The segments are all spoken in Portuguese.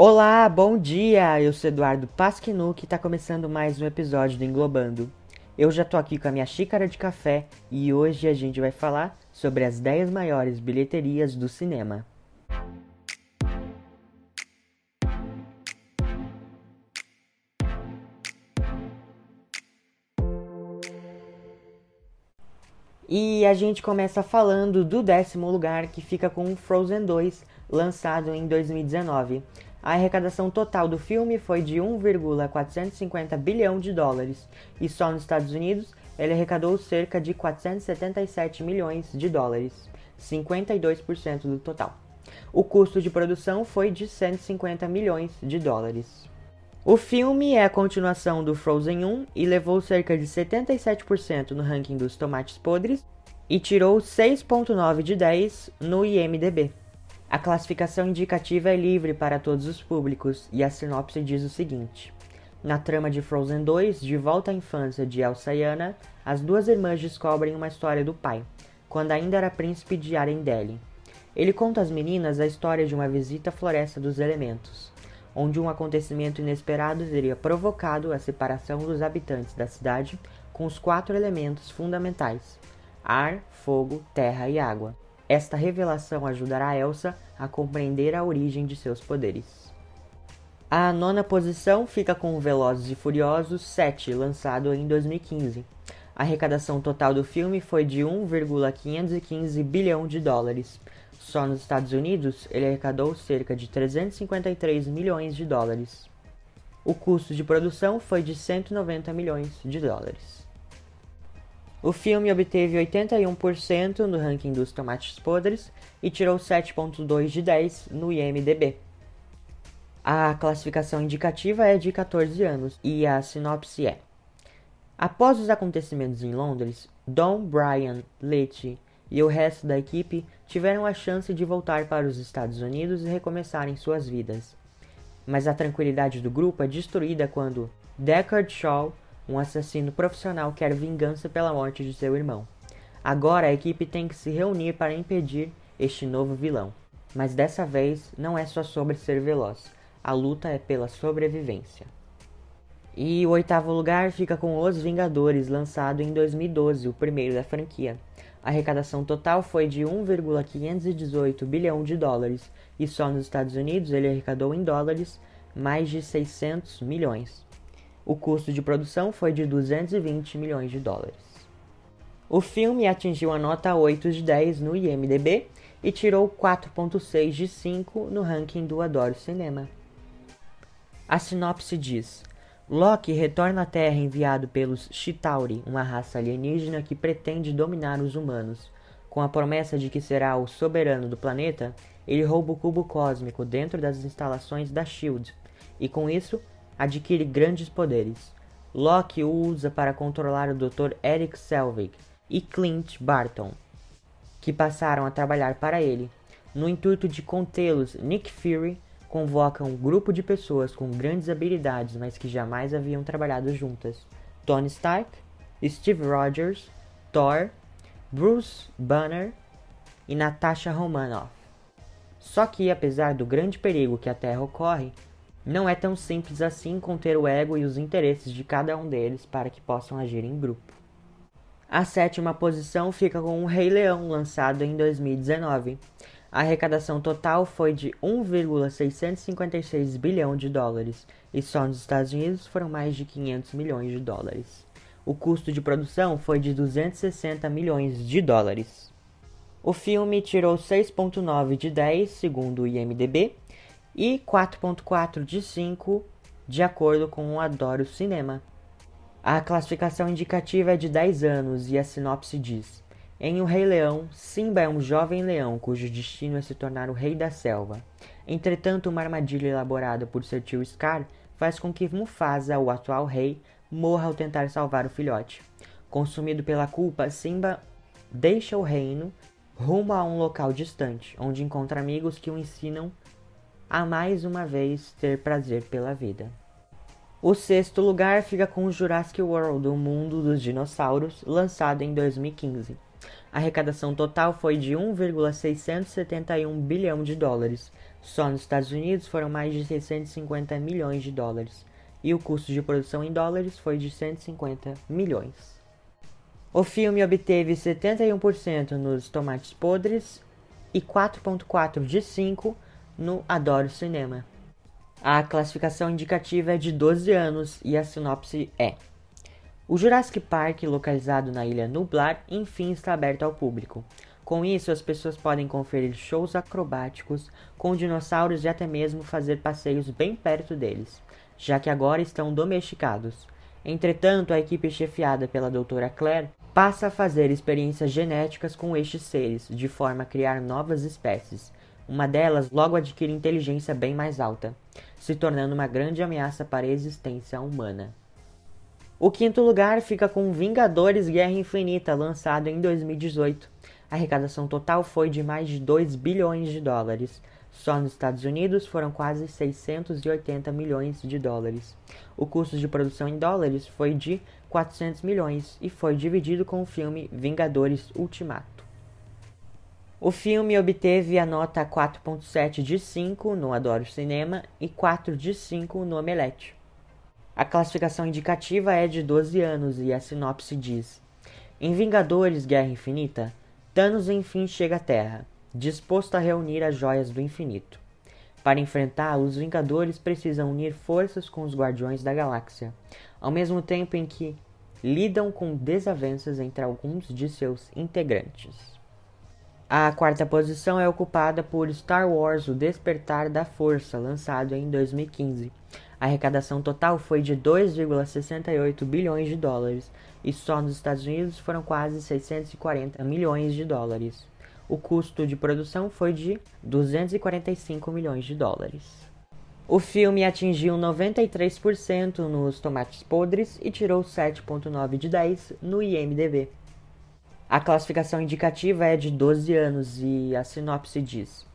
Olá, bom dia! Eu sou Eduardo Pasquinu e está começando mais um episódio do Englobando. Eu já tô aqui com a minha xícara de café e hoje a gente vai falar sobre as 10 maiores bilheterias do cinema. E a gente começa falando do décimo lugar que fica com Frozen 2, lançado em 2019. A arrecadação total do filme foi de 1,450 bilhão de dólares e só nos Estados Unidos ele arrecadou cerca de 477 milhões de dólares, 52% do total. O custo de produção foi de 150 milhões de dólares. O filme é a continuação do Frozen 1 e levou cerca de 77% no ranking dos tomates podres e tirou 6.9 de 10 no IMDb. A classificação indicativa é livre para todos os públicos e a sinopse diz o seguinte: Na trama de Frozen 2, de volta à infância de Elsa e Anna, as duas irmãs descobrem uma história do pai, quando ainda era príncipe de Arendelle. Ele conta às meninas a história de uma visita à Floresta dos Elementos, onde um acontecimento inesperado teria provocado a separação dos habitantes da cidade com os quatro elementos fundamentais: ar, fogo, terra e água. Esta revelação ajudará Elsa a compreender a origem de seus poderes. A nona posição fica com Velozes e Furiosos 7, lançado em 2015. A arrecadação total do filme foi de 1,515 bilhão de dólares. Só nos Estados Unidos, ele arrecadou cerca de 353 milhões de dólares. O custo de produção foi de 190 milhões de dólares. O filme obteve 81% no ranking dos tomates podres e tirou 7.2 de 10 no IMDb. A classificação indicativa é de 14 anos e a sinopse é: Após os acontecimentos em Londres, Don, Brian, Letty e o resto da equipe tiveram a chance de voltar para os Estados Unidos e recomeçarem suas vidas. Mas a tranquilidade do grupo é destruída quando Deckard Shaw um assassino profissional quer vingança pela morte de seu irmão. Agora a equipe tem que se reunir para impedir este novo vilão. Mas dessa vez não é só sobre ser veloz, a luta é pela sobrevivência. E o oitavo lugar fica com Os Vingadores, lançado em 2012, o primeiro da franquia. A arrecadação total foi de 1,518 bilhão de dólares, e só nos Estados Unidos ele arrecadou em dólares mais de 600 milhões. O custo de produção foi de 220 milhões de dólares. O filme atingiu a nota 8 de 10 no IMDb e tirou 4.6 de 5 no ranking do Adoro Cinema. A sinopse diz: Loki retorna à Terra enviado pelos Chitauri, uma raça alienígena que pretende dominar os humanos. Com a promessa de que será o soberano do planeta, ele rouba o cubo cósmico dentro das instalações da Shield, e com isso adquire grandes poderes. Loki o usa para controlar o Dr. Eric Selvig e Clint Barton, que passaram a trabalhar para ele. No intuito de contê-los, Nick Fury convoca um grupo de pessoas com grandes habilidades, mas que jamais haviam trabalhado juntas: Tony Stark, Steve Rogers, Thor, Bruce Banner e Natasha Romanoff. Só que, apesar do grande perigo que a Terra ocorre, não é tão simples assim conter o ego e os interesses de cada um deles para que possam agir em grupo. A sétima posição fica com o Rei Leão, lançado em 2019. A arrecadação total foi de 1,656 bilhão de dólares, e só nos Estados Unidos foram mais de 500 milhões de dólares. O custo de produção foi de 260 milhões de dólares. O filme tirou 6.9 de 10, segundo o IMDb, e 4.4 de 5 de acordo com o Adoro Cinema. A classificação indicativa é de 10 anos e a sinopse diz: Em O Rei Leão, Simba é um jovem leão cujo destino é se tornar o rei da selva. Entretanto, uma armadilha elaborada por seu tio Scar faz com que Mufasa, o atual rei, morra ao tentar salvar o filhote. Consumido pela culpa, Simba deixa o reino rumo a um local distante, onde encontra amigos que o ensinam a mais uma vez ter prazer pela vida. O sexto lugar fica com Jurassic World, o mundo dos dinossauros, lançado em 2015. A arrecadação total foi de 1,671 bilhão de dólares. Só nos Estados Unidos foram mais de 650 milhões de dólares, e o custo de produção em dólares foi de 150 milhões. O filme obteve 71% nos tomates podres e 4.4 de 5 no Adoro Cinema. A classificação indicativa é de 12 anos e a sinopse é: O Jurassic Park, localizado na ilha Nublar, enfim está aberto ao público. Com isso, as pessoas podem conferir shows acrobáticos com dinossauros e até mesmo fazer passeios bem perto deles, já que agora estão domesticados. Entretanto, a equipe chefiada pela doutora Claire passa a fazer experiências genéticas com estes seres, de forma a criar novas espécies. Uma delas logo adquire inteligência bem mais alta se tornando uma grande ameaça para a existência humana. O quinto lugar fica com Vingadores Guerra Infinita, lançado em 2018. A arrecadação total foi de mais de 2 bilhões de dólares. Só nos Estados Unidos foram quase 680 milhões de dólares. O custo de produção em dólares foi de 400 milhões e foi dividido com o filme Vingadores Ultimato. O filme obteve a nota 4.7 de 5 no Adoro Cinema e 4 de 5 no Omelete. A classificação indicativa é de 12 anos e a sinopse diz: Em Vingadores Guerra Infinita, Thanos enfim chega à Terra, disposto a reunir as joias do infinito. Para enfrentá-lo, os Vingadores precisam unir forças com os Guardiões da Galáxia, ao mesmo tempo em que lidam com desavenças entre alguns de seus integrantes. A quarta posição é ocupada por Star Wars O Despertar da Força, lançado em 2015. A arrecadação total foi de 2,68 bilhões de dólares e só nos Estados Unidos foram quase 640 milhões de dólares. O custo de produção foi de 245 milhões de dólares. O filme atingiu 93% nos tomates podres e tirou 7.9 de 10 no IMDb. A classificação indicativa é de 12 anos e a sinopse diz: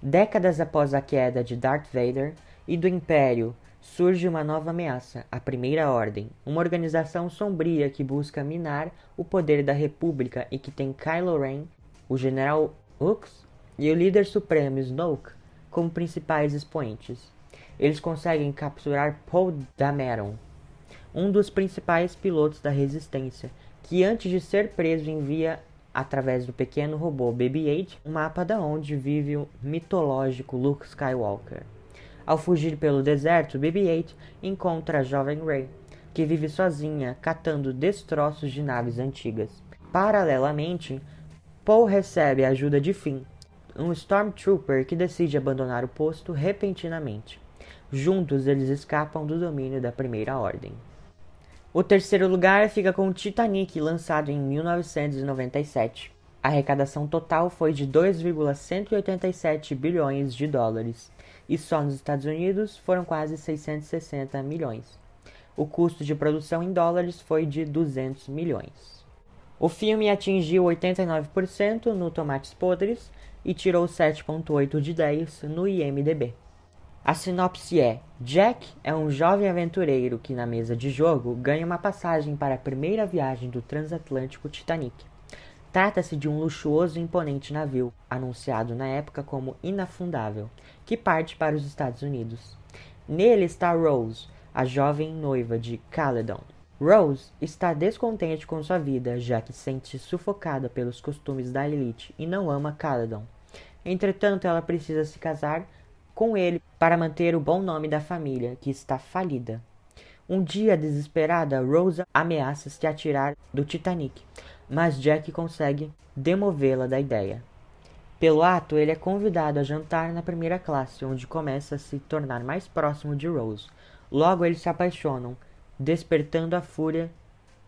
Décadas após a queda de Darth Vader e do Império, surge uma nova ameaça, a Primeira Ordem, uma organização sombria que busca minar o poder da República e que tem Kylo Ren, o General Hux e o líder supremo Snoke como principais expoentes. Eles conseguem capturar Paul Dameron, um dos principais pilotos da Resistência, que antes de ser preso envia através do pequeno robô BB-8 um mapa da onde vive o mitológico Luke Skywalker. Ao fugir pelo deserto, BB-8 encontra a jovem Rey, que vive sozinha catando destroços de naves antigas. Paralelamente, Paul recebe a ajuda de Finn, um Stormtrooper que decide abandonar o posto repentinamente. Juntos, eles escapam do domínio da Primeira Ordem. O terceiro lugar fica com Titanic, lançado em 1997. A arrecadação total foi de 2,187 bilhões de dólares, e só nos Estados Unidos foram quase 660 milhões. O custo de produção em dólares foi de 200 milhões. O filme atingiu 89% no Tomates Podres e tirou 7.8 de 10 no IMDb. A sinopse é: Jack é um jovem aventureiro que, na mesa de jogo, ganha uma passagem para a primeira viagem do transatlântico Titanic. Trata-se de um luxuoso e imponente navio, anunciado na época como inafundável, que parte para os Estados Unidos. Nele está Rose, a jovem noiva de Caledon. Rose está descontente com sua vida, já que sente-se sufocada pelos costumes da elite e não ama Caledon. Entretanto, ela precisa se casar com ele para manter o bom nome da família, que está falida. Um dia, desesperada, Rosa ameaça se atirar do Titanic, mas Jack consegue demovê-la da ideia. Pelo ato, ele é convidado a jantar na primeira classe, onde começa a se tornar mais próximo de Rose. Logo, eles se apaixonam, despertando a fúria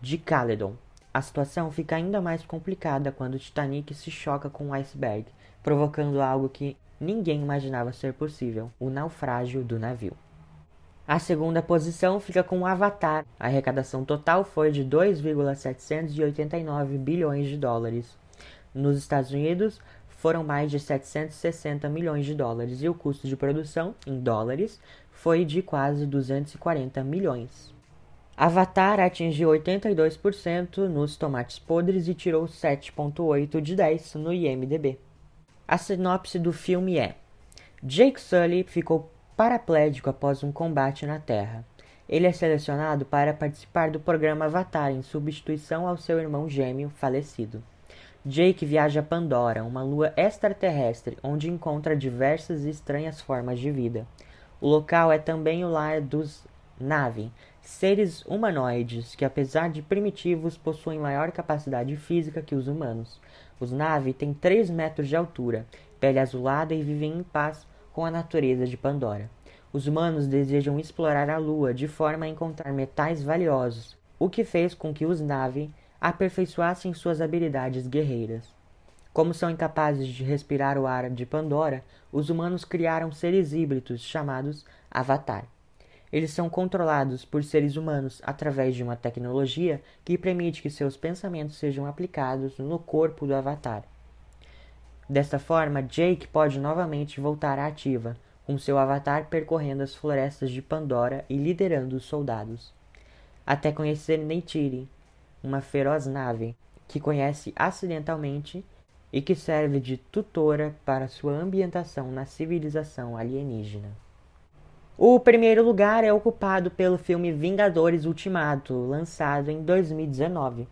de Caledon. A situação fica ainda mais complicada quando o Titanic se choca com um iceberg, provocando algo que ninguém imaginava ser possível: o naufrágio do navio. A segunda posição fica com o Avatar. A arrecadação total foi de 2,789 bilhões de dólares. Nos Estados Unidos, foram mais de 760 milhões de dólares e o custo de produção, em dólares, foi de quase 240 milhões. Avatar atingiu 82% nos tomates podres e tirou 7,8 de 10 no IMDb. A sinopse do filme é: Jake Sully ficou paraplégico após um combate na Terra. Ele é selecionado para participar do programa Avatar em substituição ao seu irmão gêmeo falecido. Jake viaja a Pandora, uma lua extraterrestre onde encontra diversas e estranhas formas de vida. O local é também o lar dos Na'vi, seres humanoides que, apesar de primitivos, possuem maior capacidade física que os humanos. Os Na'vi têm 3 metros de altura, pele azulada e vivem em paz com a natureza de Pandora. Os humanos desejam explorar a Lua de forma a encontrar metais valiosos, o que fez com que os Na'vi aperfeiçoassem suas habilidades guerreiras. Como são incapazes de respirar o ar de Pandora, os humanos criaram seres híbridos chamados Avatar. Eles são controlados por seres humanos através de uma tecnologia que permite que seus pensamentos sejam aplicados no corpo do Avatar. Desta forma, Jake pode novamente voltar à ativa, com seu avatar percorrendo as florestas de Pandora e liderando os soldados. Até conhecer Neytiri, uma feroz nave que conhece acidentalmente e que serve de tutora para sua ambientação na civilização alienígena. O primeiro lugar é ocupado pelo filme Vingadores Ultimato, lançado em 2019.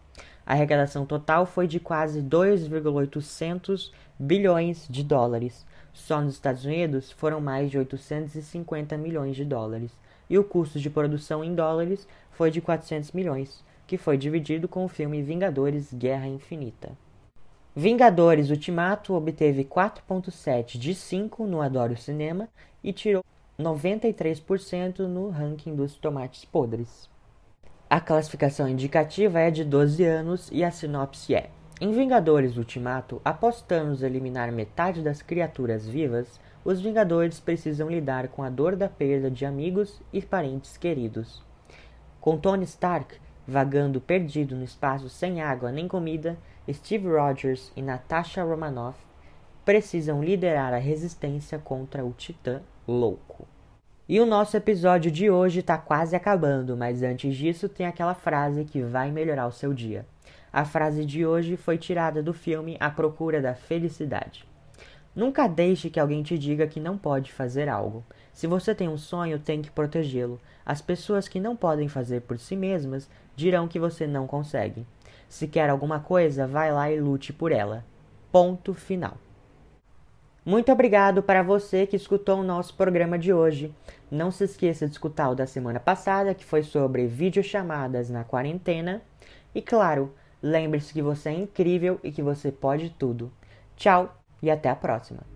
A arrecadação total foi de quase 2,800 bilhões de dólares. Só nos Estados Unidos foram mais de 850 milhões de dólares. E o custo de produção em dólares foi de 400 milhões, que foi dividido com o filme Vingadores Guerra Infinita. Vingadores Ultimato obteve 4.7 de 5 no Adoro Cinema e tirou 93% no ranking dos tomates podres. A classificação indicativa é de 12 anos e a sinopse é: Em Vingadores Ultimato, após Thanos eliminar metade das criaturas vivas, os Vingadores precisam lidar com a dor da perda de amigos e parentes queridos. Com Tony Stark vagando perdido no espaço sem água nem comida, Steve Rogers e Natasha Romanoff precisam liderar a resistência contra o Titã louco. E o nosso episódio de hoje está quase acabando, mas antes disso tem aquela frase que vai melhorar o seu dia. A frase de hoje foi tirada do filme A Procura da Felicidade. Nunca deixe que alguém te diga que não pode fazer algo. Se você tem um sonho, tem que protegê-lo. As pessoas que não podem fazer por si mesmas dirão que você não consegue. Se quer alguma coisa, vai lá e lute por ela. Ponto final. Muito obrigado para você que escutou o nosso programa de hoje. Não se esqueça de escutar o da semana passada, que foi sobre videochamadas na quarentena. E claro, lembre-se que você é incrível e que você pode tudo. Tchau e até a próxima.